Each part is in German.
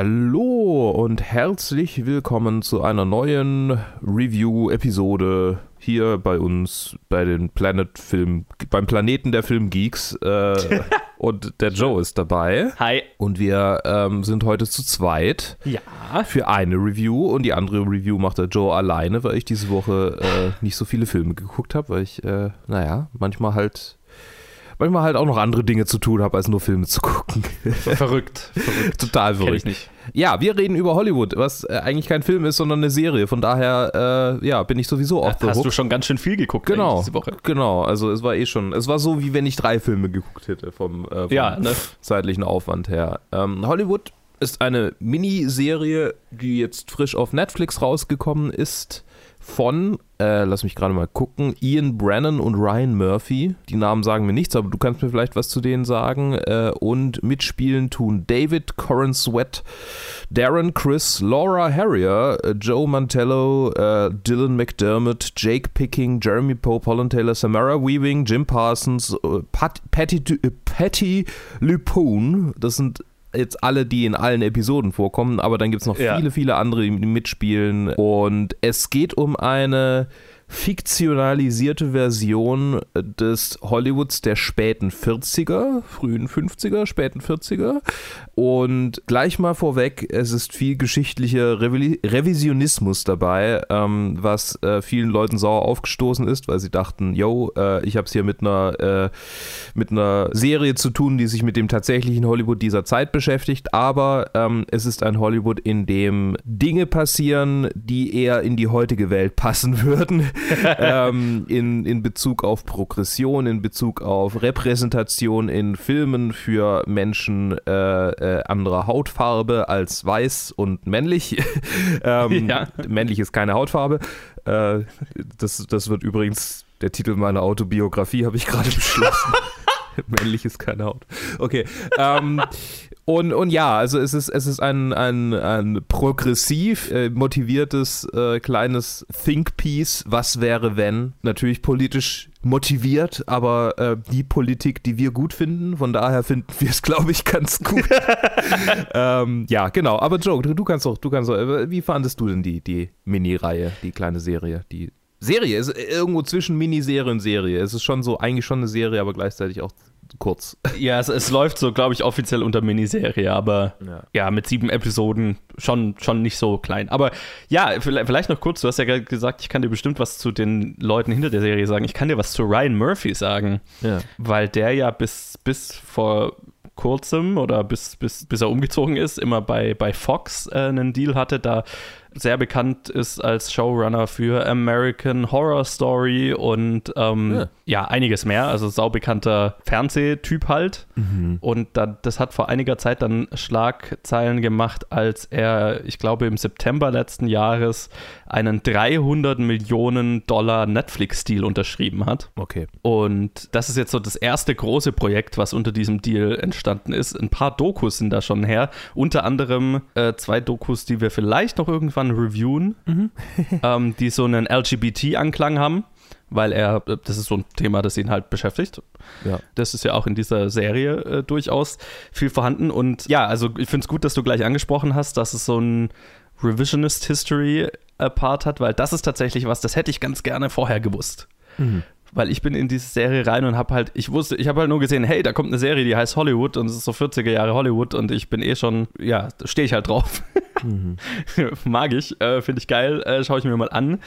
Hallo und herzlich willkommen zu einer neuen Review-Episode hier bei uns bei den Planet Film, beim Planeten der Filmgeeks. Äh, und der Joe ist dabei. Hi. Und wir ähm, sind heute zu zweit. Ja. Für eine Review und die andere Review macht der Joe alleine, weil ich diese Woche äh, nicht so viele Filme geguckt habe, weil ich, äh, naja, manchmal halt manchmal halt auch noch andere Dinge zu tun habe, als nur Filme zu gucken. Verrückt. verrückt. Total verrückt. Kenn ich nicht. Ja, wir reden über Hollywood, was äh, eigentlich kein Film ist, sondern eine Serie. Von daher, äh, ja, bin ich sowieso off the Hast du schon ganz schön viel geguckt genau, diese Woche. Genau, also es war eh schon, es war so, wie wenn ich drei Filme geguckt hätte vom, äh, vom ja, ne? zeitlichen Aufwand her. Ähm, Hollywood ist eine Miniserie, die jetzt frisch auf Netflix rausgekommen ist von, äh, lass mich gerade mal gucken, Ian Brennan und Ryan Murphy. Die Namen sagen mir nichts, aber du kannst mir vielleicht was zu denen sagen. Äh, und mitspielen tun David Corin Sweat, Darren Chris, Laura Harrier, äh, Joe Mantello, äh, Dylan McDermott, Jake Picking, Jeremy Pope, Holland Taylor, Samara Weaving, Jim Parsons, äh, Pat, Patty, äh, Patty Lupone. Das sind jetzt alle, die in allen Episoden vorkommen, aber dann gibt es noch ja. viele, viele andere, die mitspielen. Und es geht um eine fiktionalisierte Version des Hollywoods der späten 40er, frühen 50er, späten 40er. Und gleich mal vorweg, es ist viel geschichtlicher Revi Revisionismus dabei, ähm, was äh, vielen Leuten sauer aufgestoßen ist, weil sie dachten, yo, äh, ich habe es hier mit einer, äh, mit einer Serie zu tun, die sich mit dem tatsächlichen Hollywood dieser Zeit beschäftigt, aber ähm, es ist ein Hollywood, in dem Dinge passieren, die eher in die heutige Welt passen würden. ähm, in, in Bezug auf Progression, in Bezug auf Repräsentation in Filmen für Menschen äh, äh, anderer Hautfarbe als weiß und männlich. ähm, ja. Männlich ist keine Hautfarbe. Äh, das, das wird übrigens der Titel meiner Autobiografie, habe ich gerade beschlossen. Männlich ist keine Haut. Okay. Ähm, und, und ja, also es ist, es ist ein, ein, ein progressiv äh, motiviertes äh, kleines Think-Piece. Was wäre, wenn? Natürlich politisch motiviert, aber äh, die Politik, die wir gut finden. Von daher finden wir es, glaube ich, ganz gut. ähm, ja, genau. Aber Joe, du, du kannst doch, du kannst doch, äh, wie fandest du denn die, die Mini-Reihe, die kleine Serie, die Serie ist irgendwo zwischen Miniserie und Serie. Es ist schon so, eigentlich schon eine Serie, aber gleichzeitig auch kurz. Ja, es, es läuft so, glaube ich, offiziell unter Miniserie, aber ja. ja. mit sieben Episoden schon, schon nicht so klein. Aber ja, vielleicht noch kurz, du hast ja gesagt, ich kann dir bestimmt was zu den Leuten hinter der Serie sagen. Ich kann dir was zu Ryan Murphy sagen, ja. weil der ja bis, bis vor kurzem oder bis, bis, bis er umgezogen ist, immer bei, bei Fox äh, einen Deal hatte. Da sehr bekannt ist als Showrunner für American Horror Story und ähm, ja. Ja. einiges mehr. Also saubekannter Fernsehtyp halt. Mhm. Und da, das hat vor einiger Zeit dann Schlagzeilen gemacht, als er, ich glaube, im September letzten Jahres einen 300 Millionen Dollar Netflix-Deal unterschrieben hat. Okay. Und das ist jetzt so das erste große Projekt, was unter diesem Deal entstanden ist. Ein paar Dokus sind da schon her. Unter anderem äh, zwei Dokus, die wir vielleicht noch irgendwann irgendwann reviewen, mhm. ähm, die so einen LGBT-Anklang haben, weil er, das ist so ein Thema, das ihn halt beschäftigt. Ja. Das ist ja auch in dieser Serie äh, durchaus viel vorhanden. Und ja, also ich finde es gut, dass du gleich angesprochen hast, dass es so ein Revisionist History äh, Part hat, weil das ist tatsächlich was, das hätte ich ganz gerne vorher gewusst. Mhm weil ich bin in diese Serie rein und habe halt, ich wusste, ich habe halt nur gesehen, hey, da kommt eine Serie, die heißt Hollywood und es ist so 40er Jahre Hollywood und ich bin eh schon, ja, stehe ich halt drauf. Mhm. Mag ich, äh, finde ich geil, äh, schaue ich mir mal an.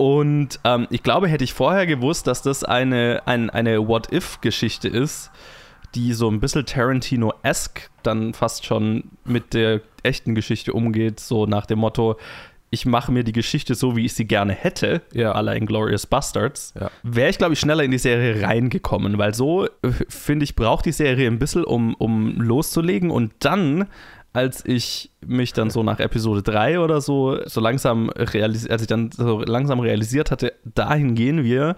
Und ähm, ich glaube, hätte ich vorher gewusst, dass das eine, ein, eine What-If-Geschichte ist, die so ein bisschen Tarantino-esque dann fast schon mit der echten Geschichte umgeht, so nach dem Motto, ich mache mir die Geschichte so, wie ich sie gerne hätte, ja. aller Inglorious Bastards, ja. wäre ich, glaube ich, schneller in die Serie reingekommen, weil so, äh, finde ich, braucht die Serie ein bisschen, um, um loszulegen und dann als ich mich dann so nach Episode 3 oder so, so langsam realisiert, als ich dann so langsam realisiert hatte, dahin gehen wir,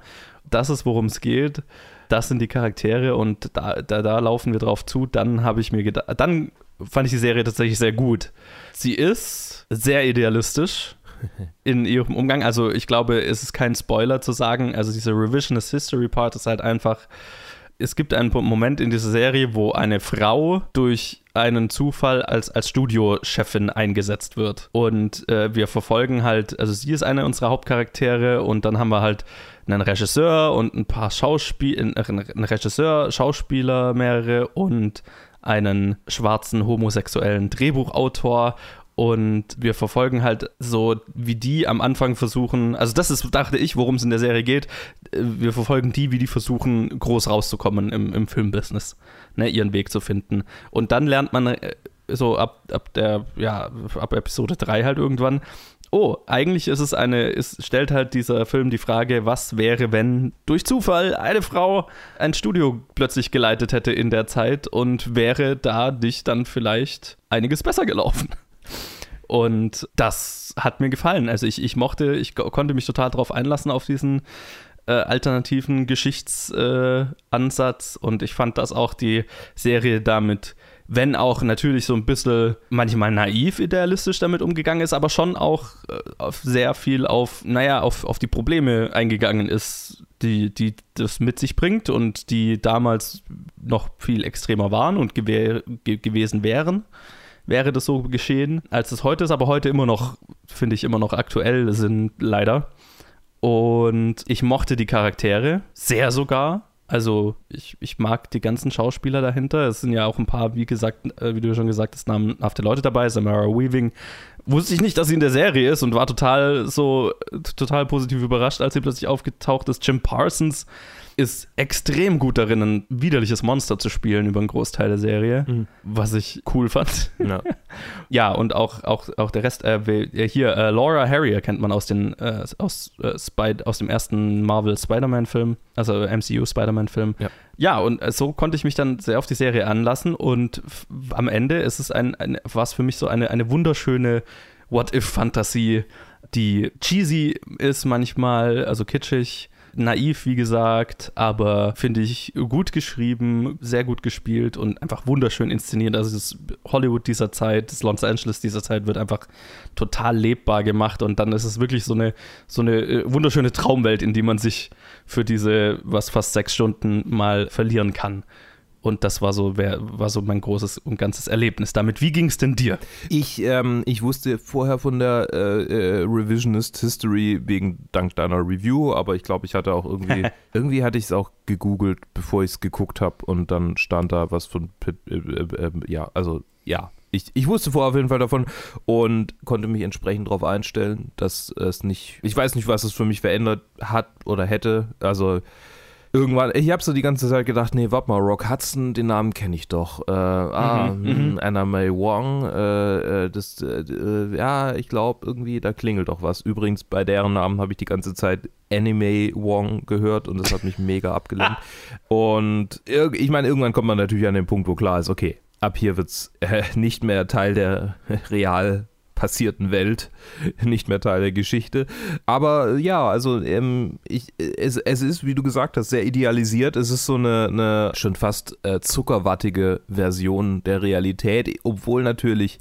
das ist, worum es geht, das sind die Charaktere und da, da, da laufen wir drauf zu, dann habe ich mir gedacht, dann fand ich die Serie tatsächlich sehr gut. Sie ist sehr idealistisch in ihrem Umgang. Also ich glaube, es ist kein Spoiler zu sagen. Also dieser Revisionist History Part ist halt einfach. Es gibt einen Moment in dieser Serie, wo eine Frau durch einen Zufall als, als Studiochefin eingesetzt wird. Und äh, wir verfolgen halt, also sie ist eine unserer Hauptcharaktere und dann haben wir halt einen Regisseur und ein paar Schauspieler, äh, einen Regisseur, Schauspieler mehrere und einen schwarzen homosexuellen Drehbuchautor und wir verfolgen halt so, wie die am Anfang versuchen, also das ist, dachte ich, worum es in der Serie geht. Wir verfolgen die, wie die versuchen, groß rauszukommen im, im Filmbusiness, ne, ihren Weg zu finden. Und dann lernt man äh, so ab, ab der, ja, ab Episode 3 halt irgendwann, oh, eigentlich ist es eine, es stellt halt dieser Film die Frage, was wäre, wenn durch Zufall eine Frau ein Studio plötzlich geleitet hätte in der Zeit und wäre da dich dann vielleicht einiges besser gelaufen. Und das hat mir gefallen. Also ich, ich mochte, ich konnte mich total darauf einlassen auf diesen äh, alternativen Geschichtsansatz äh, und ich fand, dass auch die Serie damit, wenn auch natürlich so ein bisschen manchmal naiv idealistisch damit umgegangen ist, aber schon auch äh, sehr viel auf, naja, auf, auf die Probleme eingegangen ist, die, die das mit sich bringt und die damals noch viel extremer waren und gew gewesen wären wäre das so geschehen, als es heute ist, aber heute immer noch, finde ich, immer noch aktuell sind, leider. Und ich mochte die Charaktere sehr sogar. Also ich, ich mag die ganzen Schauspieler dahinter. Es sind ja auch ein paar, wie gesagt, äh, wie du schon gesagt hast, namhafte Leute dabei. Samara Weaving. Wusste ich nicht, dass sie in der Serie ist und war total so, total positiv überrascht, als sie plötzlich aufgetaucht ist. Jim Parsons ist extrem gut darin, ein widerliches Monster zu spielen über einen Großteil der Serie, mhm. was ich cool fand. Ja, ja und auch, auch, auch der Rest, äh, hier, äh, Laura Harrier kennt man aus, den, äh, aus, äh, aus dem ersten Marvel Spider-Man-Film, also MCU Spider-Man-Film. Ja. ja, und äh, so konnte ich mich dann sehr auf die Serie anlassen und am Ende ist es ein, ein was für mich so eine, eine wunderschöne What-If-Fantasie, die cheesy ist manchmal, also kitschig, naiv, wie gesagt, aber finde ich gut geschrieben, sehr gut gespielt und einfach wunderschön inszeniert. Also das Hollywood dieser Zeit, das Los Angeles dieser Zeit wird einfach total lebbar gemacht und dann ist es wirklich so eine, so eine äh, wunderschöne Traumwelt, in die man sich für diese, was fast sechs Stunden mal verlieren kann. Und das war so, war so mein großes und ganzes Erlebnis damit. Wie ging es denn dir? Ich, ähm, ich wusste vorher von der äh, äh, Revisionist History wegen dank deiner Review, aber ich glaube, ich hatte auch irgendwie, irgendwie hatte ich es auch gegoogelt, bevor ich es geguckt habe und dann stand da was von, äh, äh, ja, also ja, ich, ich, wusste vorher auf jeden Fall davon und konnte mich entsprechend darauf einstellen, dass es nicht, ich weiß nicht, was es für mich verändert hat oder hätte. Also irgendwann, ich habe so die ganze Zeit gedacht, nee, warte mal, Rock Hudson, den Namen kenne ich doch. Äh, ah, mhm, hm, mhm. Anna May Wong, äh, äh das, äh, äh, ja, ich glaube irgendwie, da klingelt doch was. Übrigens, bei deren Namen habe ich die ganze Zeit Anime Wong gehört und das hat mich mega abgelenkt. Und ich meine, irgendwann kommt man natürlich an den Punkt, wo klar ist, okay, ab hier wird es äh, nicht mehr Teil der real passierten Welt, nicht mehr Teil der Geschichte. Aber ja, also ähm, ich, es, es ist, wie du gesagt hast, sehr idealisiert. Es ist so eine, eine schon fast äh, zuckerwattige Version der Realität, obwohl natürlich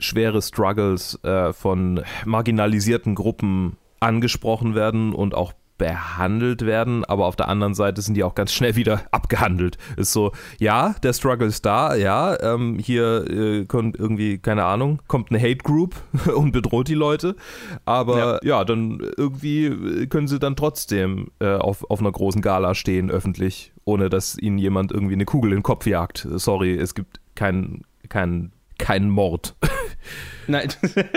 schwere Struggles äh, von marginalisierten Gruppen angesprochen werden und auch behandelt werden, aber auf der anderen Seite sind die auch ganz schnell wieder abgehandelt. Ist so, ja, der Struggle ist da, ja, ähm, hier äh, kommt irgendwie, keine Ahnung, kommt eine Hate Group und bedroht die Leute, aber ja, ja dann irgendwie können sie dann trotzdem äh, auf, auf einer großen Gala stehen, öffentlich, ohne dass ihnen jemand irgendwie eine Kugel in den Kopf jagt. Sorry, es gibt keinen kein, kein Mord. Nein.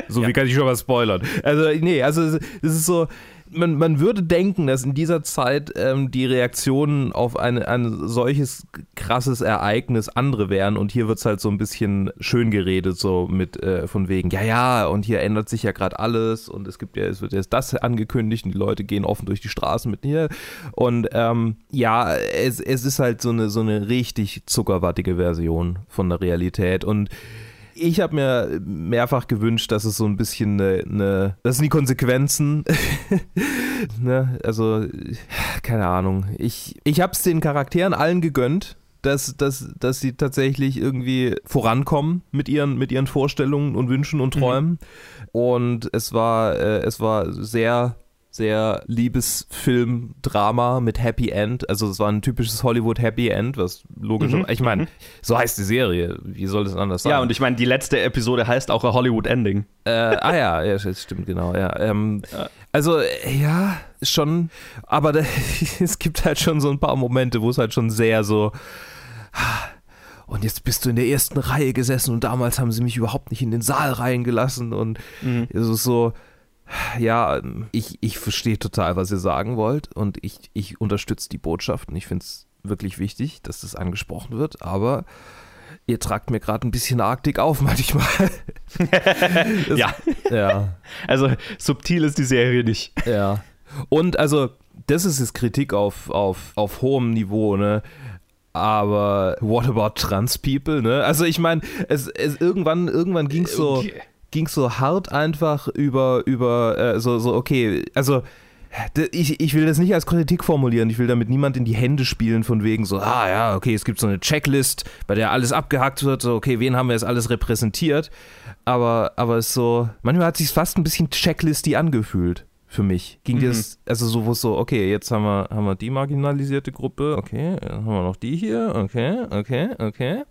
so ja. wie kann ich schon mal spoilern. Also, nee, also es ist so, man, man würde denken, dass in dieser Zeit ähm, die Reaktionen auf eine, ein solches krasses Ereignis andere wären. Und hier wird es halt so ein bisschen schön geredet, so mit äh, von wegen, ja, ja, und hier ändert sich ja gerade alles. Und es gibt ja, es wird jetzt das angekündigt und die Leute gehen offen durch die Straßen mit hier. Und ähm, ja, es, es ist halt so eine, so eine richtig zuckerwattige Version von der Realität. Und ich habe mir mehrfach gewünscht, dass es so ein bisschen eine, eine das sind die Konsequenzen. ne? Also, keine Ahnung. Ich, ich habe es den Charakteren allen gegönnt dass, dass, dass sie tatsächlich irgendwie vorankommen mit ihren, mit ihren Vorstellungen und Wünschen und mhm. Träumen. Mhm. Und es war, äh, es war sehr sehr Liebesfilm-Drama mit Happy End. Also es war ein typisches Hollywood Happy End, was logisch. Mhm. Ich meine, so heißt die Serie. Wie soll das anders sein? Ja, und ich meine, die letzte Episode heißt auch Hollywood Ending. Äh, ah ja, ja, das stimmt, genau, ja. Ähm, Ja. Also, äh, ja, schon, aber da, es gibt halt schon so ein paar Momente, wo es halt schon sehr so. Und jetzt bist du in der ersten Reihe gesessen und damals haben sie mich überhaupt nicht in den Saal reingelassen und es ist so. Ja, ich, ich verstehe total, was ihr sagen wollt und ich, ich unterstütze die Botschaft und ich finde es wirklich wichtig, dass das angesprochen wird, aber ihr tragt mir gerade ein bisschen Arktik auf manchmal. Das- Ja, Ja, also subtil ist die Serie nicht. ja. Und also, das ist jetzt Kritik auf, auf, auf hohem Niveau, ne? Aber what about trans people, ne? Also ich meine, es, es irgendwann, irgendwann ging es so, Okay. Ging's so hart einfach über, über äh, so, so, okay, also ich, ich will das nicht als Kritik formulieren, ich will damit niemand in die Hände spielen von wegen so, ah ja, okay, es gibt so eine Checklist, bei der alles abgehackt wird, so, okay, wen haben wir jetzt alles repräsentiert, aber, aber es ist so, manchmal hat sich fast ein bisschen checklisty angefühlt für mich. Ging Mhm. das, also so, wo es so, okay, jetzt haben wir, haben wir die marginalisierte Gruppe, okay, dann haben wir noch die hier, okay, okay, okay.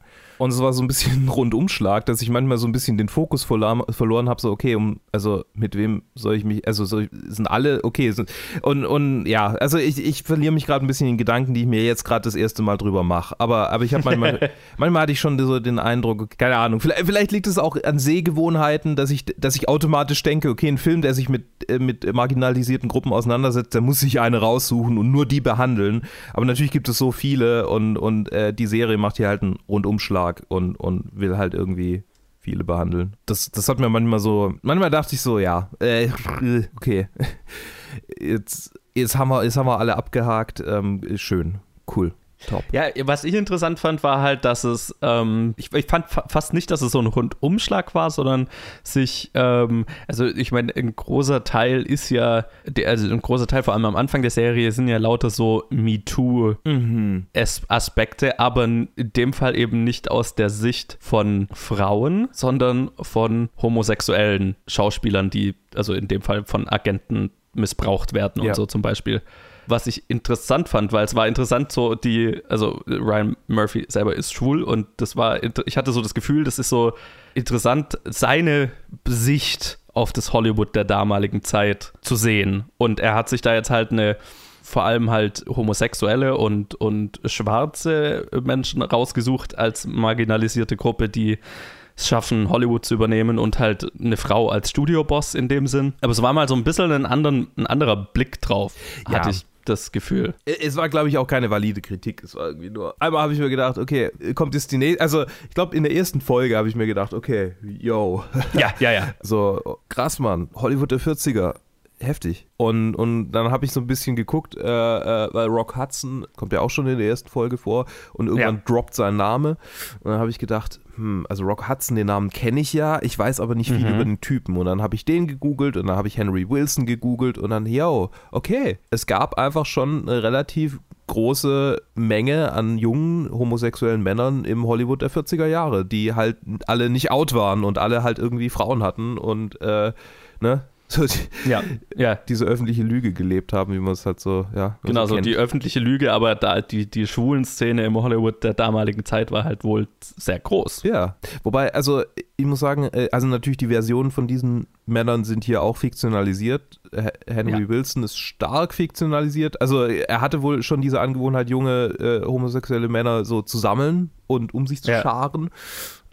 Und es war so ein bisschen ein Rundumschlag, dass ich manchmal so ein bisschen den Fokus verloren, verloren habe, so, okay, um, also mit wem soll ich mich, also soll ich, sind alle, okay, sind, und, und ja, also ich, ich verliere mich gerade ein bisschen in Gedanken, die ich mir jetzt gerade das erste Mal drüber mache. Aber, aber ich habe manchmal, manchmal hatte ich schon so den Eindruck, keine Ahnung, vielleicht, vielleicht liegt es auch an Sehgewohnheiten, dass ich, dass ich automatisch denke, okay, ein Film, der sich mit, äh, mit marginalisierten Gruppen auseinandersetzt, der muss sich eine raussuchen und nur die behandeln. Aber natürlich gibt es so viele und, und äh, die Serie macht hier halt einen Rundumschlag und, und will halt irgendwie viele behandeln. Das, das hat mir manchmal so, manchmal dachte ich so, ja, äh, okay, jetzt, jetzt, haben wir, jetzt haben wir alle abgehakt, ähm, schön, cool, top. Ja, was ich interessant fand, war halt, dass es, ähm, ich, ich fand fa fast nicht, dass es so ein Rundumschlag war, sondern sich, ähm, also ich meine, ein großer Teil ist ja, der, also ein großer Teil, vor allem am Anfang der Serie, sind ja lauter so MeToo-Aspekte, Mhm. aber in dem Fall eben nicht aus der Sicht von Frauen, sondern von homosexuellen Schauspielern, die, also in dem Fall von Agenten missbraucht werden Ja. und so zum Beispiel was ich interessant fand, weil es war interessant, so die, also Ryan Murphy selber ist schwul und das war, ich hatte so das Gefühl, das ist so interessant, seine Sicht auf das Hollywood der damaligen Zeit zu sehen. Und er hat sich da jetzt halt eine vor allem halt homosexuelle und, und schwarze Menschen rausgesucht als marginalisierte Gruppe, die es schaffen, Hollywood zu übernehmen und halt eine Frau als Studioboss in dem Sinn. Aber es war mal so ein bisschen ein, anderen, ein anderer Blick drauf, Ja. hatte ich das Gefühl. Es war, glaube ich, auch keine valide Kritik. Es war irgendwie nur. Einmal habe ich mir gedacht, okay, kommt jetzt die nächste. Also, ich glaube, in der ersten Folge habe ich mir gedacht, okay, yo. Ja, ja, ja. So, krass, Mann. Hollywood der 40er. Heftig. Und, und dann habe ich so ein bisschen geguckt, äh, äh, weil Rock Hudson kommt ja auch schon in der ersten Folge vor und irgendwann Ja. droppt sein Name. Und dann habe ich gedacht, hm, also Rock Hudson, den Namen kenne ich ja, ich weiß aber nicht viel Mhm. über den Typen. Und dann habe ich den gegoogelt und dann habe ich Henry Wilson gegoogelt und dann, yo, okay, es gab einfach schon eine relativ große Menge an jungen homosexuellen Männern im Hollywood der 40er Jahre, die halt alle nicht out waren und alle halt irgendwie Frauen hatten und äh, ne, so die, Ja, ja. diese öffentliche Lüge gelebt haben, wie man es halt so, ja. Genau, so kennt. die öffentliche Lüge, aber da die, die schwulen Szene im Hollywood der damaligen Zeit war halt wohl sehr groß. Ja, wobei, also ich muss sagen, äh, also natürlich die Versionen von diesen Männern sind hier auch fiktionalisiert. Henry Ja. Wilson ist stark fiktionalisiert. Also er hatte wohl schon diese Angewohnheit, junge äh, homosexuelle Männer so zu sammeln und um sich zu Ja. scharen.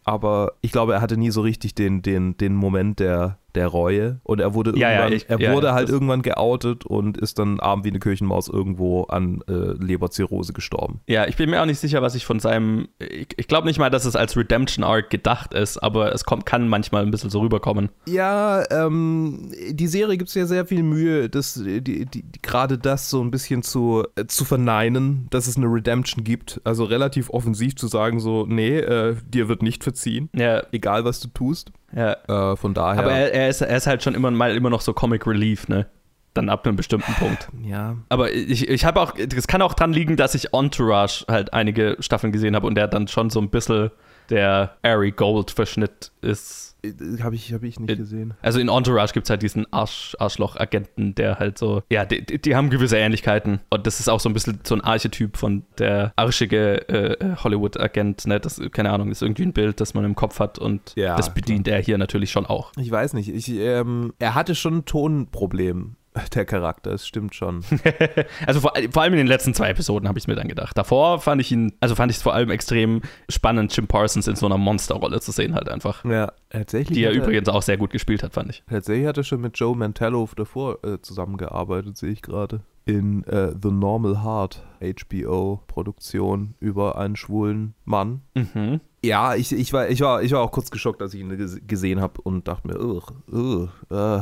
Aber ich glaube, er hatte nie so richtig den, den, den Moment der, der Reue. Und er wurde Ja, ja, irgendwann, ich- er ja, wurde halt irgendwann geoutet und ist dann arm wie eine Kirchenmaus irgendwo an äh, Leberzirrhose gestorben. Ja, ich bin mir auch nicht sicher, was ich von seinem. Ich, ich glaube nicht mal, dass es als Redemption Arc gedacht ist, aber es kommt, kann manchmal ein bisschen so rüberkommen. Ja, ähm, die Serie gibt es ja sehr viel Mühe, das, die, die, die, gerade das so ein bisschen zu, äh, zu verneinen, dass es eine Redemption gibt. Also relativ offensiv zu sagen, so, nee, äh, dir wird nicht verziehen, Ja, egal was du tust. Ja. Äh, von daher. Aber er, er, ist, er ist halt schon immer mal immer noch so Comic Relief, ne? Dann ab einem bestimmten Punkt. ja. Aber ich, ich habe auch, das kann auch dran liegen, dass ich Entourage halt einige Staffeln gesehen habe und der dann schon so ein bisschen der Ari Gold-Verschnitt ist. Äh, Habe ich, hab ich nicht Äh, gesehen. Also in Entourage gibt es halt diesen Arsch, Arschloch-Agenten, der halt so, ja, die, die, haben gewisse Ähnlichkeiten. Und das ist auch so ein bisschen so ein Archetyp von der arschige äh, Hollywood-Agent, ne? Das, keine Ahnung, ist irgendwie ein Bild, das man im Kopf hat und Ja, das bedient er hier natürlich schon auch. Ich weiß nicht. Ich, ähm, er hatte schon ein Tonproblem, der Charakter. Es stimmt schon. Also vor, vor allem in den letzten zwei Episoden habe ich es mir dann gedacht. Davor fand ich ihn, also fand ich es vor allem extrem spannend, Jim Parsons in so einer Monsterrolle zu sehen, halt einfach. ja, tatsächlich. Die er übrigens auch sehr gut gespielt hat, fand ich. Tatsächlich hat er schon mit Joe Mantello davor äh, zusammengearbeitet, sehe ich gerade. In äh, The Normal Heart, HBO-Produktion über einen schwulen Mann. Mhm. Ja, ich, ich, war, ich, war, ich war auch kurz geschockt, als ich ihn ges- gesehen habe und dachte mir, ugh, ugh, äh,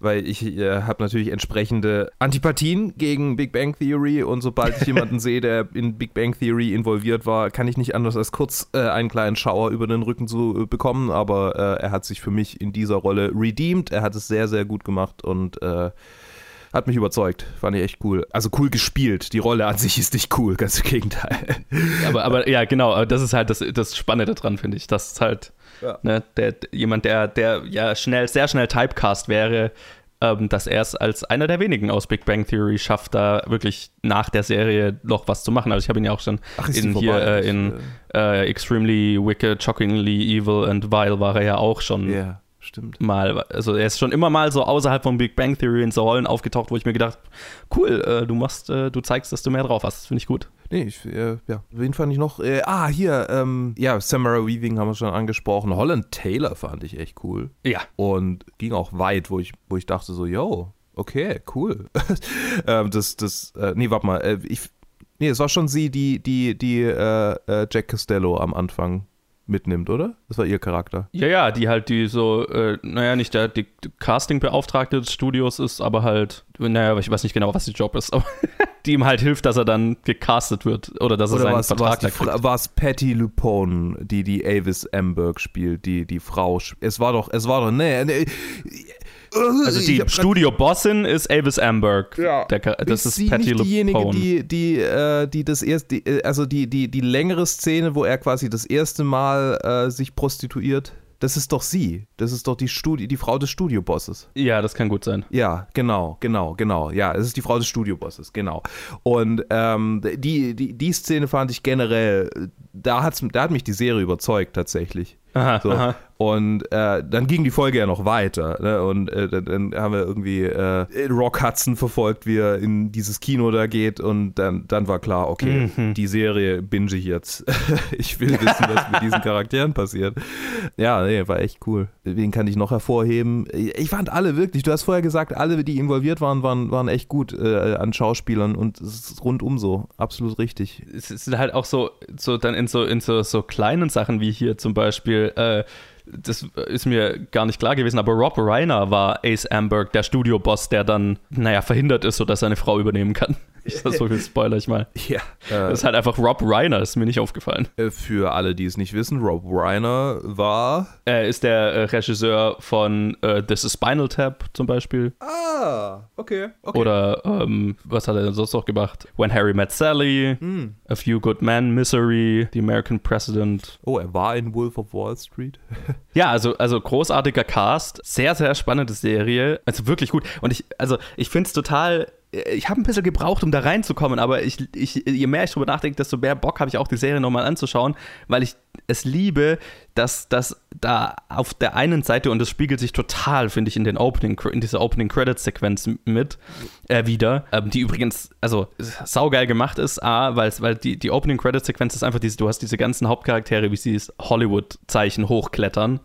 weil ich äh, habe natürlich entsprechende Antipathien gegen Big Bang Theory und sobald ich jemanden sehe, der in Big Bang Theory involviert war, kann ich nicht anders als kurz äh, einen kleinen Schauer über den Rücken zu äh, bekommen, aber äh, er hat sich für mich in dieser Rolle redeemed, er hat es sehr, sehr gut gemacht und äh, hat mich überzeugt, fand ich echt cool. Also cool gespielt, die Rolle an sich ist nicht cool, ganz im Gegenteil. Aber, aber ja, genau, das ist halt das, das Spannende dran, finde ich. Das ist halt Ja. ne, der, jemand, der, der ja schnell, sehr schnell Typecast wäre, ähm, dass er es als einer der wenigen aus Big Bang Theory schafft, da wirklich nach der Serie noch was zu machen. Also ich habe ihn ja auch schon die in hier äh, in äh, Extremely Wicked, Shockingly Evil and Vile war er ja auch schon Ja, stimmt. mal, also er ist schon immer mal so außerhalb von Big Bang Theory in so Rollen aufgetaucht, wo ich mir gedacht, cool, äh, du machst, äh, du zeigst, dass du mehr drauf hast. Das finde ich gut. Nee, ich, äh, ja. Wen fand ich noch? Äh, ah, hier, ähm, ja, Samara Weaving haben wir schon angesprochen. Holland Taylor fand ich echt cool. Ja. Und ging auch weit, wo ich, wo ich dachte so, yo, okay, cool. ähm, das, das, äh, nee, warte mal, äh, ich, nee, es war schon sie, die, die, die, Jack Costello am Anfang mitnimmt, oder? Das war ihr Charakter. Ja, ja, die halt, die so, äh, naja, nicht der die Casting-Beauftragte des Studios ist, aber halt, naja, ich weiß nicht genau, was ihr Job ist, aber die ihm halt hilft, dass er dann gecastet wird oder dass er Oder seinen war es Vertrag da Fra- kriegt. war's Patty Lupone, die die Avis Amberg spielt, die die Frau. Es war doch, es war doch, nee, nee. Also die Studio-Bossin ist Avis Amberg. Ja. Der, das ist sie Patty nicht diejenige, Lupone. die, die, äh, die das erste, die, äh, also die, die, die längere Szene, wo er quasi das erste Mal äh, sich prostituiert. Das ist doch sie. Das ist doch die Studi die Frau des Studiobosses. ja, das kann gut sein. Ja, genau, genau, genau. Ja, es ist die Frau des Studiobosses, genau. Und ähm, die, die, die Szene fand ich generell, da, hat's, da hat mich die Serie überzeugt tatsächlich. Aha, So. aha. Und äh, dann ging die Folge ja noch weiter. Ne? Und äh, dann, haben wir irgendwie äh, Rock Hudson verfolgt, wie er in dieses Kino da geht. Und dann, dann war klar, okay, Mhm. die Serie binge ich jetzt. ich will wissen, was mit diesen Charakteren passiert. Ja, nee, war echt cool. Wen kann ich noch hervorheben? Ich fand alle wirklich, du hast vorher gesagt, alle, die involviert waren, waren, waren echt gut äh, an Schauspielern. Und es ist rundum so. Absolut richtig. es sind halt auch so, so dann in so, in so, so kleinen Sachen wie hier zum Beispiel, äh, das ist mir gar nicht klar gewesen, aber Rob Reiner war Ace Amberg, der Studioboss, der dann, naja, verhindert ist, sodass seine Frau übernehmen kann. Ich sag so viel Spoiler ich mal. Ja. Äh, Das ist halt einfach Rob Reiner, ist mir nicht aufgefallen. äh, für alle, die es nicht wissen, Rob Reiner war Er ist der äh, Regisseur von äh, This is Spinal Tap zum Beispiel. Ah, okay. okay. Oder ähm, was hat er denn sonst noch gemacht? When Harry Met Sally, Hm. A Few Good Men, Misery, The American President. Oh, er war in Wolf of Wall Street. Ja, also, also großartiger Cast, sehr, sehr spannende Serie. Also wirklich gut. Und ich, also ich finde es total. Ich habe ein bisschen gebraucht, um da reinzukommen, aber ich, ich, je mehr ich drüber nachdenke, desto mehr Bock habe ich auch die Serie nochmal anzuschauen, weil ich es liebe, dass das da auf der einen Seite, und das spiegelt sich total, finde ich, in den Opening, in dieser Opening Credits Sequenz mit, äh, wieder, ähm, die übrigens, also saugeil gemacht ist, A, weil die, die Opening Credits Sequenz ist einfach diese, du hast diese ganzen Hauptcharaktere, wie sie das Hollywood-Zeichen hochklettern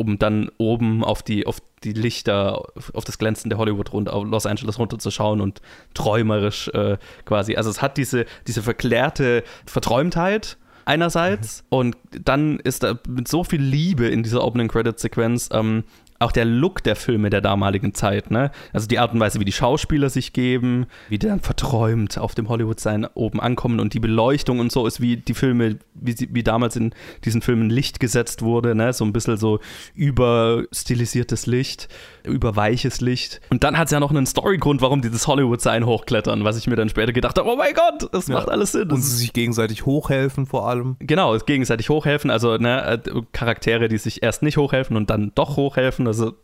um dann oben auf die, auf die Lichter, auf das glänzende Hollywood runter, auf Los Angeles runterzuschauen und träumerisch äh, quasi. Also es hat diese, diese verklärte Verträumtheit einerseits und dann ist da mit so viel Liebe in dieser Opening Credit Sequenz ähm, auch der Look der Filme der damaligen Zeit, ne? Also die Art und Weise, wie die Schauspieler sich geben, wie die dann verträumt auf dem Hollywood-Sein oben ankommen und die Beleuchtung und so ist wie die Filme, wie, sie, wie damals in diesen Filmen Licht gesetzt wurde, ne? So ein bisschen so überstilisiertes Licht, überweiches Licht. Und dann hat es ja noch einen Storygrund, warum die das Hollywood-Sein hochklettern, was ich mir dann später gedacht habe, oh mein Gott, das Ja. macht alles Sinn. Und sie sich gegenseitig hochhelfen vor allem. Genau, gegenseitig hochhelfen, also ne, äh, Charaktere, die sich erst nicht hochhelfen und dann doch hochhelfen, also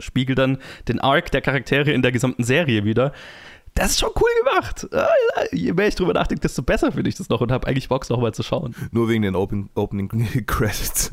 spiegelt dann den Arc der Charaktere in der gesamten Serie wieder. Das ist schon cool gemacht. Ah, je mehr ich drüber nachdenke, desto besser finde ich das noch und habe eigentlich Bock, noch mal zu schauen. Nur wegen den Open, Opening Credits.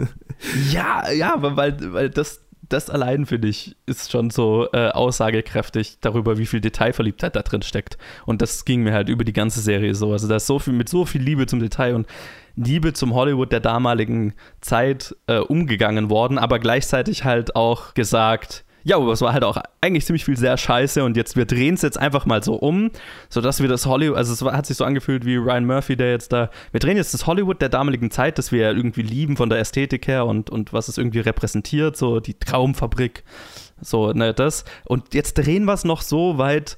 Ja, ja, weil, weil das, das allein, finde ich, ist schon so äh, aussagekräftig darüber, wie viel Detailverliebtheit da drin steckt. Und das ging mir halt über die ganze Serie so. Also da ist so viel, mit so viel Liebe zum Detail und Liebe zum Hollywood der damaligen Zeit äh, umgegangen worden, aber gleichzeitig halt auch gesagt, ja, aber es war halt auch eigentlich ziemlich viel sehr scheiße und jetzt, wir drehen es jetzt einfach mal so um, sodass wir das Hollywood, also es hat sich so angefühlt wie Ryan Murphy, der jetzt da, wir drehen jetzt das Hollywood der damaligen Zeit, das wir ja irgendwie lieben von der Ästhetik her und, und was es irgendwie repräsentiert, so die Traumfabrik, so, ne, das. Und jetzt drehen wir es noch so weit,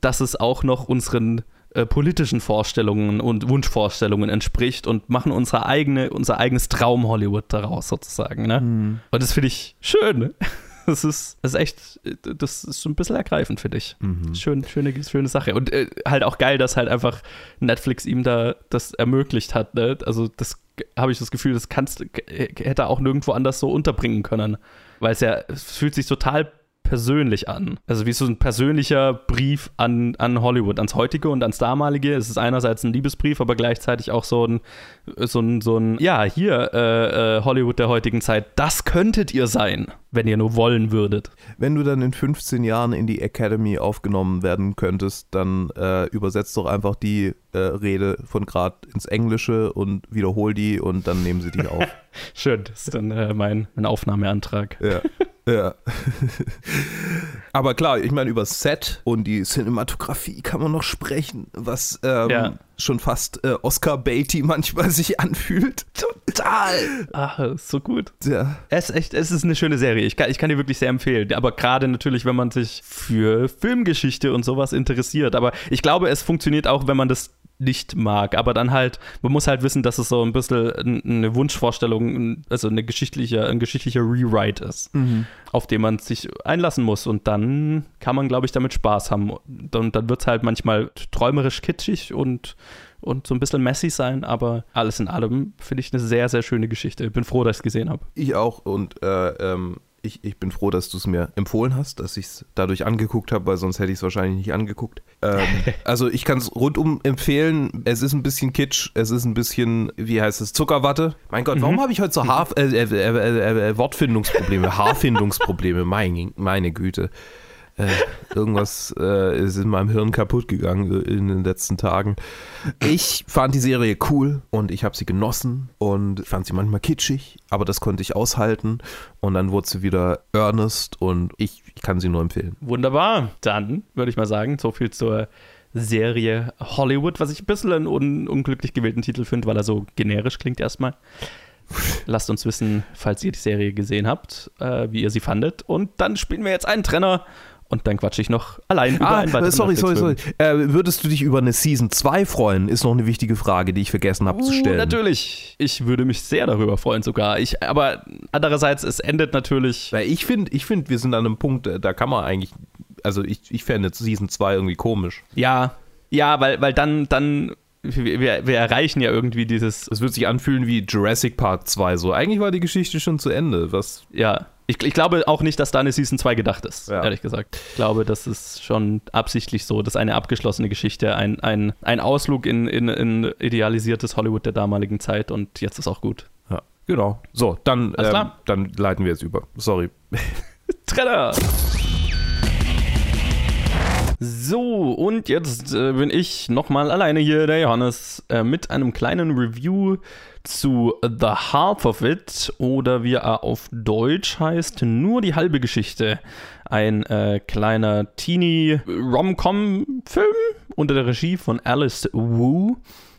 dass es auch noch unseren äh, politischen Vorstellungen und Wunschvorstellungen entspricht und machen unsere eigene, unser eigenes Traum-Hollywood daraus sozusagen. Ne? Mhm. Und das finde ich schön. Das ist, das ist echt, das ist so ein bisschen ergreifend, finde ich. Mhm. Schön, schöne, schöne Sache. Und äh, halt auch geil, dass halt einfach Netflix ihm da das ermöglicht hat. Ne? Also, das habe ich das Gefühl, das kannst, hätte er auch nirgendwo anders so unterbringen können. Weil es ja, es fühlt sich total persönlich an. Also wie so ein persönlicher Brief an, an Hollywood, ans heutige und ans damalige. Es ist einerseits ein Liebesbrief, aber gleichzeitig auch so ein, so ein, so ein ja, hier, äh, äh, Hollywood der heutigen Zeit, das könntet ihr sein, wenn ihr nur wollen würdet. Wenn du dann in 15 Jahren in die Academy aufgenommen werden könntest, dann äh, übersetzt doch einfach die äh, Rede von gerade ins Englische und wiederhol die und dann nehmen sie die auf. Schön, das ist dann äh, mein, mein Aufnahmeantrag. Ja. Ja. Aber klar, ich meine, über Set und die Cinematografie kann man noch sprechen, was ähm, ja. schon fast äh, Oscar Beatty manchmal sich anfühlt. Total! Ach, so gut. Ja. Es ist echt, es ist eine schöne Serie. Ich kann, ich kann die wirklich sehr empfehlen. Aber gerade natürlich, wenn man sich für Filmgeschichte und sowas interessiert. Aber ich glaube, es funktioniert auch, wenn man das nicht mag. Aber dann halt, man muss halt wissen, dass es so ein bisschen eine Wunschvorstellung, also eine geschichtliche, ein geschichtlicher Rewrite ist, mhm. auf den man sich einlassen muss. Und dann kann man, glaube ich, damit Spaß haben. Und dann wird es halt manchmal träumerisch kitschig und, und so ein bisschen messy sein, aber alles in allem finde ich eine sehr, sehr schöne Geschichte. Ich bin froh, dass ich es gesehen habe. Ich auch und äh, ähm ich, ich bin froh, dass du es mir empfohlen hast, dass ich es dadurch angeguckt habe, weil sonst hätte ich es wahrscheinlich nicht angeguckt. Ähm, also ich kann es rundum empfehlen. Es ist ein bisschen Kitsch, es ist ein bisschen, wie heißt es, Zuckerwatte. Mein Gott, warum mhm. habe ich heute so Haar, äh, äh, äh, äh Wortfindungsprobleme, Haarfindungsprobleme? Mein, meine Güte. Äh, irgendwas äh, ist in meinem Hirn kaputt gegangen in den letzten Tagen. Ich fand die Serie cool und ich habe sie genossen und fand sie manchmal kitschig, aber das konnte ich aushalten und dann wurde sie wieder earnest und ich, ich kann sie nur empfehlen. Wunderbar. Dann würde ich mal sagen, so viel zur Serie Hollywood, was ich ein bisschen einen un unglücklich gewählten Titel finde, weil er so generisch klingt erstmal. Lasst uns wissen, falls ihr die Serie gesehen habt, äh, wie ihr sie fandet. Und dann spielen wir jetzt einen Trenner und dann quatsche ich noch allein über ah, einen weiteren Sorry, sorry, sorry. Äh, würdest du dich über eine Season 2 freuen? Ist noch eine wichtige Frage, die ich vergessen habe uh, zu stellen. Natürlich. Ich würde mich sehr darüber freuen sogar. Ich, aber andererseits, es endet natürlich. Weil ich finde, ich find, wir sind an einem Punkt, äh, da kann man eigentlich. Also ich, ich fände Season 2 irgendwie komisch. Ja, ja, weil, weil dann, dann wir, wir, erreichen ja irgendwie dieses. Es wird sich anfühlen wie Jurassic Park 2. So, eigentlich war die Geschichte schon zu Ende. Was? Ja. Ich, ich, glaube auch nicht, dass da eine Season 2 gedacht ist, ja. ehrlich gesagt. Ich glaube, das ist schon absichtlich so, dass eine abgeschlossene Geschichte, ein, ein, ein Ausflug in, in, in idealisiertes Hollywood der damaligen Zeit und jetzt ist auch gut. Ja, genau. So, dann, ähm, dann leiten wir jetzt über. Sorry. Trenner! So, und jetzt äh, bin ich nochmal alleine hier, der Johannes, äh, mit einem kleinen Review zu The Half of It oder wie er auf Deutsch heißt, nur die halbe Geschichte. Ein äh, kleiner Teenie-Rom-Com-Film unter der Regie von Alice Wu.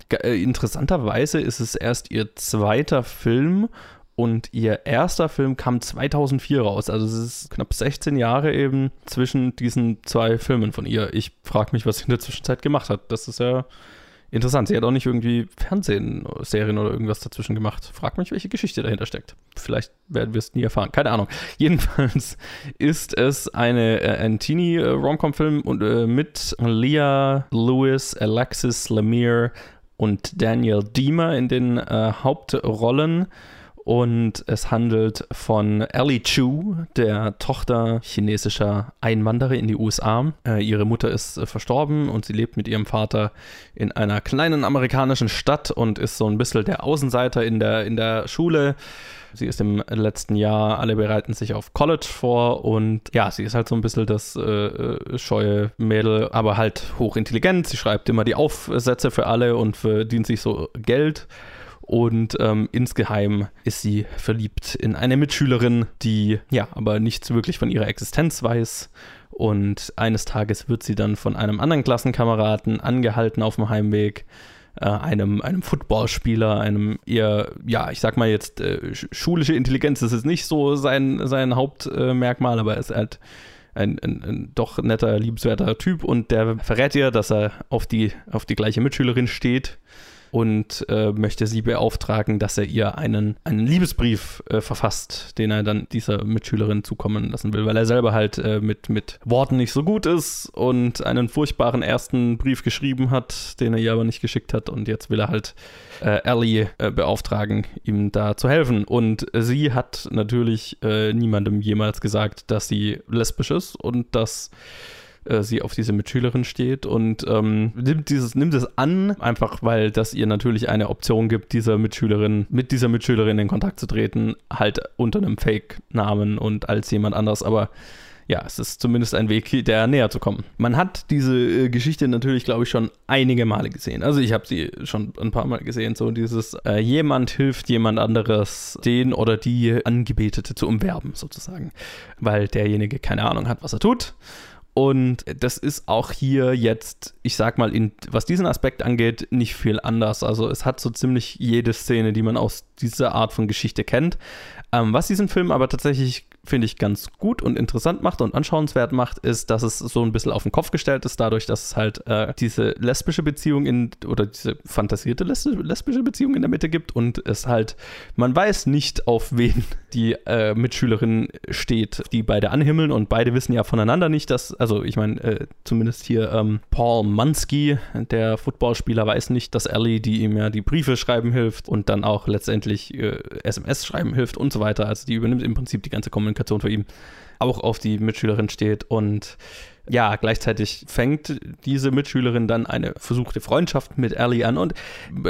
Äh, interessanterweise ist es erst ihr zweiter Film und ihr erster Film kam 2004 raus. Also es ist knapp 16 Jahre eben zwischen diesen zwei Filmen von ihr. Ich frage mich, was sie in der Zwischenzeit gemacht hat. Das ist ja interessant. Sie hat auch nicht irgendwie Fernsehen, Serien oder irgendwas dazwischen gemacht. Frag mich, welche Geschichte dahinter steckt. Vielleicht werden wir es nie erfahren. Keine Ahnung. Jedenfalls ist es eine, äh, ein Teenie-Romcom-Film äh, mit Leah Lewis, Alexis Lemire, und Daniel Diemer in den äh, Hauptrollen. Und es handelt von Ellie Chu, der Tochter chinesischer Einwanderer in die USA. Äh, ihre Mutter ist äh, verstorben und sie lebt mit ihrem Vater in einer kleinen amerikanischen Stadt und ist so ein bisschen der Außenseiter in der, in der Schule. Sie ist im letzten Jahr, alle bereiten sich auf College vor und ja, sie ist halt so ein bisschen das äh, äh scheue Mädel, aber halt hochintelligent. Sie schreibt immer die Aufsätze für alle und verdient sich so Geld. Und ähm, insgeheim ist sie verliebt in eine Mitschülerin, die ja aber nichts wirklich von ihrer Existenz weiß. Und eines Tages wird sie dann von einem anderen Klassenkameraden angehalten auf dem Heimweg, äh, einem, einem Footballspieler, einem eher, ja, ich sag mal jetzt, äh, schulische Intelligenz das ist nicht so sein, sein Hauptmerkmal, aber er ist halt ein, ein, ein, doch netter, liebenswerter Typ und der verrät ihr, dass er auf die, auf die gleiche Mitschülerin steht und äh, möchte sie beauftragen, dass er ihr einen, einen Liebesbrief äh, verfasst, den er dann dieser Mitschülerin zukommen lassen will, weil er selber halt äh, mit, mit Worten nicht so gut ist und einen furchtbaren ersten Brief geschrieben hat, den er ihr aber nicht geschickt hat und jetzt will er halt äh, Ellie äh, beauftragen, ihm da zu helfen. Und sie hat natürlich äh, niemandem jemals gesagt, dass sie lesbisch ist und dass äh, sie auf diese Mitschülerin steht und ähm, nimmt, dieses, nimmt es an, einfach weil das ihr natürlich eine Option gibt, dieser Mitschülerin, mit dieser Mitschülerin in Kontakt zu treten, halt unter einem Fake-Namen und als jemand anders, aber ja, es ist zumindest ein Weg, der näher zu kommen. Man hat diese äh, Geschichte natürlich, glaube ich, schon einige Male gesehen. Also ich habe sie schon ein paar Mal gesehen. So dieses, äh, jemand hilft jemand anderes, den oder die Angebetete zu umwerben, sozusagen. Weil derjenige keine Ahnung hat, was er tut. Und das ist auch hier jetzt, ich sag mal, in, was diesen Aspekt angeht, nicht viel anders. Also es hat so ziemlich jede Szene, die man aus dieser Art von Geschichte kennt. Ähm, was diesen Film aber tatsächlich finde ich, ganz gut und interessant macht und anschauenswert macht, ist, dass es so ein bisschen auf den Kopf gestellt ist, dadurch, dass es halt äh, diese lesbische Beziehung in oder diese fantasierte lesbische Beziehung in der Mitte gibt und es halt, man weiß nicht, auf wen die äh, Mitschülerin steht, die beide anhimmeln und beide wissen ja voneinander nicht, dass, also ich meine, äh, zumindest hier ähm, Paul Mansky, der Footballspieler, weiß nicht, dass Ellie, die ihm ja die Briefe schreiben hilft und dann auch letztendlich SMS äh, schreiben hilft und so weiter. Also die übernimmt im Prinzip die ganze Kommunikation Kommunikation für ihn auch auf die Mitschülerin steht und ja, gleichzeitig fängt diese Mitschülerin dann eine versuchte Freundschaft mit Ellie an und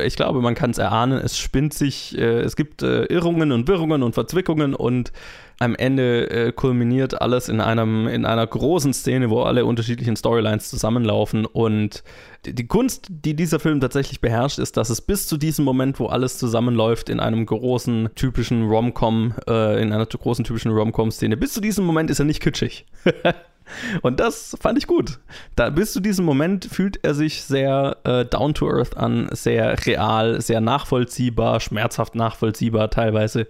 ich glaube, man kann es erahnen, es spinnt sich, äh, es gibt äh, Irrungen und Wirrungen und Verzwickungen und am Ende äh, kulminiert alles in einem in einer großen Szene, wo alle unterschiedlichen Storylines zusammenlaufen und die, Kunst, die dieser Film tatsächlich beherrscht, ist, dass es bis zu diesem Moment, wo alles zusammenläuft, in einem großen typischen Rom-Com, äh, in einer großen typischen Rom-Com-Szene, bis zu diesem Moment ist er nicht kitschig. Und das fand ich gut. Da, bis zu diesem Moment fühlt er sich sehr äh, down to earth an, sehr real, sehr nachvollziehbar, schmerzhaft nachvollziehbar teilweise.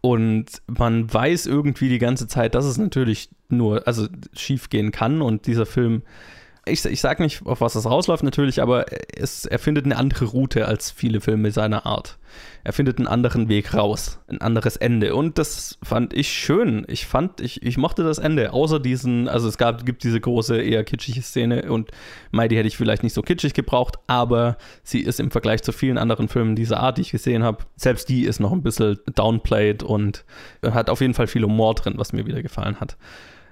Und man weiß irgendwie die ganze Zeit, dass es natürlich nur, also schief gehen kann. Und dieser Film ich, ich sage nicht, auf was das rausläuft natürlich, aber es, er findet eine andere Route als viele Filme seiner Art. Er findet einen anderen Weg raus, ein anderes Ende. Und das fand ich schön. Ich fand, ich, ich mochte das Ende, außer diesen, also es gab, gibt diese große, eher kitschige Szene und Mighty hätte ich vielleicht nicht so kitschig gebraucht, aber sie ist im Vergleich zu vielen anderen Filmen dieser Art, die ich gesehen habe, selbst die ist noch ein bisschen downplayed und hat auf jeden Fall viel Humor drin, was mir wieder gefallen hat.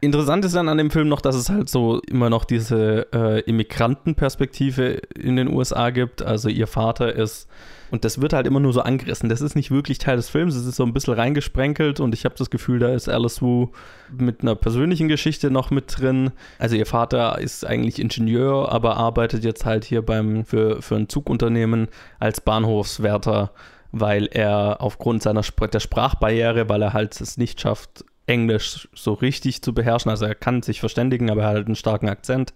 Interessant ist dann an dem Film noch, dass es halt so immer noch diese äh, Immigrantenperspektive in den USA gibt. Also ihr Vater ist, und das wird halt immer nur so angerissen. Das ist nicht wirklich Teil des Films, es ist so ein bisschen reingesprenkelt und ich habe das Gefühl, da ist Alice Wu mit einer persönlichen Geschichte noch mit drin. Also ihr Vater ist eigentlich Ingenieur, aber arbeitet jetzt halt hier beim, für, für ein Zugunternehmen als Bahnhofswärter weil er aufgrund seiner der Sprachbarriere, weil er halt es nicht schafft, Englisch so richtig zu beherrschen. Also er kann sich verständigen, aber er hat einen starken Akzent.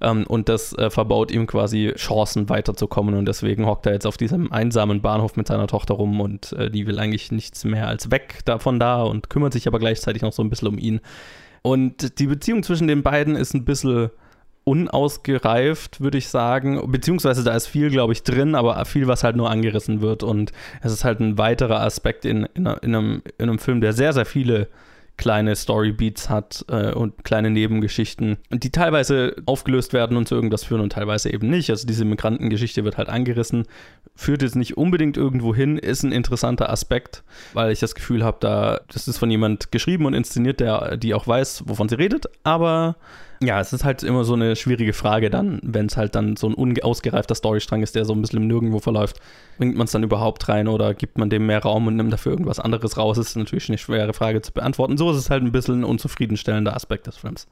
Ähm, und das äh, verbaut ihm quasi Chancen weiterzukommen. Und deswegen hockt er jetzt auf diesem einsamen Bahnhof mit seiner Tochter rum und äh, die will eigentlich nichts mehr als weg davon da und kümmert sich aber gleichzeitig noch so ein bisschen um ihn. Und die Beziehung zwischen den beiden ist ein bisschen unausgereift, würde ich sagen. Beziehungsweise da ist viel, glaube ich, drin, aber viel, was halt nur angerissen wird. Und es ist halt ein weiterer Aspekt in, in, in, einem, in einem Film, der sehr, sehr viele kleine Storybeats hat äh, und kleine Nebengeschichten, die teilweise aufgelöst werden und zu irgendwas führen und teilweise eben nicht. Also diese Migrantengeschichte wird halt angerissen, führt jetzt nicht unbedingt irgendwo hin, ist ein interessanter Aspekt, weil ich das Gefühl habe, da das ist von jemand geschrieben und inszeniert, der die auch weiß, wovon sie redet, aber ja, es ist halt immer so eine schwierige Frage dann, wenn es halt dann so ein unausgereifter Storystrang ist, der so ein bisschen im Nirgendwo verläuft. Bringt man es dann überhaupt rein oder gibt man dem mehr Raum und nimmt dafür irgendwas anderes raus? Das ist natürlich eine schwere Frage zu beantworten. So ist es halt ein bisschen ein unzufriedenstellender Aspekt des Films.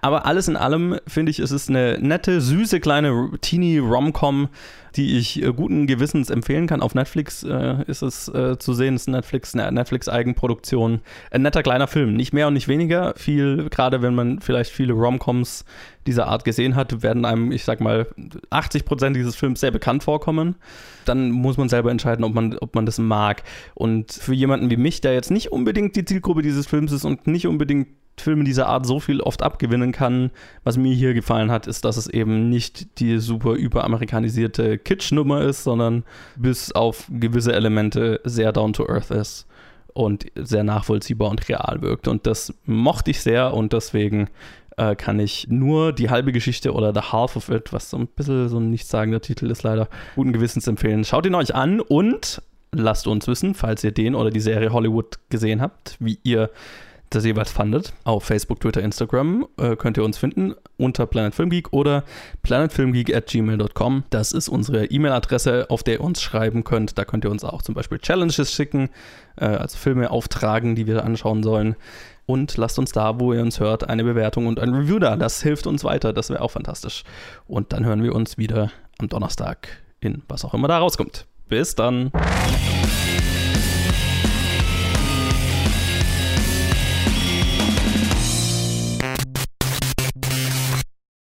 Aber alles in allem finde ich, es ist eine nette, süße kleine Teenie-Rom-Com, die ich äh, guten Gewissens empfehlen kann. Auf Netflix äh, ist es äh, zu sehen, es ist Netflix, eine Netflix-Eigenproduktion. Ein netter kleiner Film, nicht mehr und nicht weniger. Viel, gerade wenn man vielleicht viele Rom-Coms dieser Art gesehen hat, werden einem, ich sag mal, 80 Prozent dieses Films sehr bekannt vorkommen. Dann muss man selber entscheiden, ob man, ob man das mag. Und für jemanden wie mich, der jetzt nicht unbedingt die Zielgruppe dieses Films ist und nicht unbedingt Filme dieser Art so viel oft abgewinnen kann. Was mir hier gefallen hat, ist, dass es eben nicht die super überamerikanisierte Kitsch-Nummer ist, sondern bis auf gewisse Elemente sehr down to earth ist und sehr nachvollziehbar und real wirkt. Und das mochte ich sehr und deswegen äh, kann ich nur die halbe Geschichte oder The Half of It, was so ein bisschen so ein nichtssagender Titel ist, leider guten Gewissens empfehlen. Schaut ihn euch an und lasst uns wissen, falls ihr den oder die Serie Hollywood gesehen habt, wie ihr das jeweils fandet. Auf Facebook, Twitter, Instagram äh, könnt ihr uns finden unter Planet Film Geek oder planetfilmgeek at gmail.com. Das ist unsere E-Mail-Adresse, auf der ihr uns schreiben könnt. Da könnt ihr uns auch zum Beispiel Challenges schicken, äh, also Filme auftragen, die wir anschauen sollen. Und lasst uns da, wo ihr uns hört, eine Bewertung und ein Review da. Das hilft uns weiter. Das wäre auch fantastisch. Und dann hören wir uns wieder am Donnerstag in was auch immer da rauskommt. Bis dann.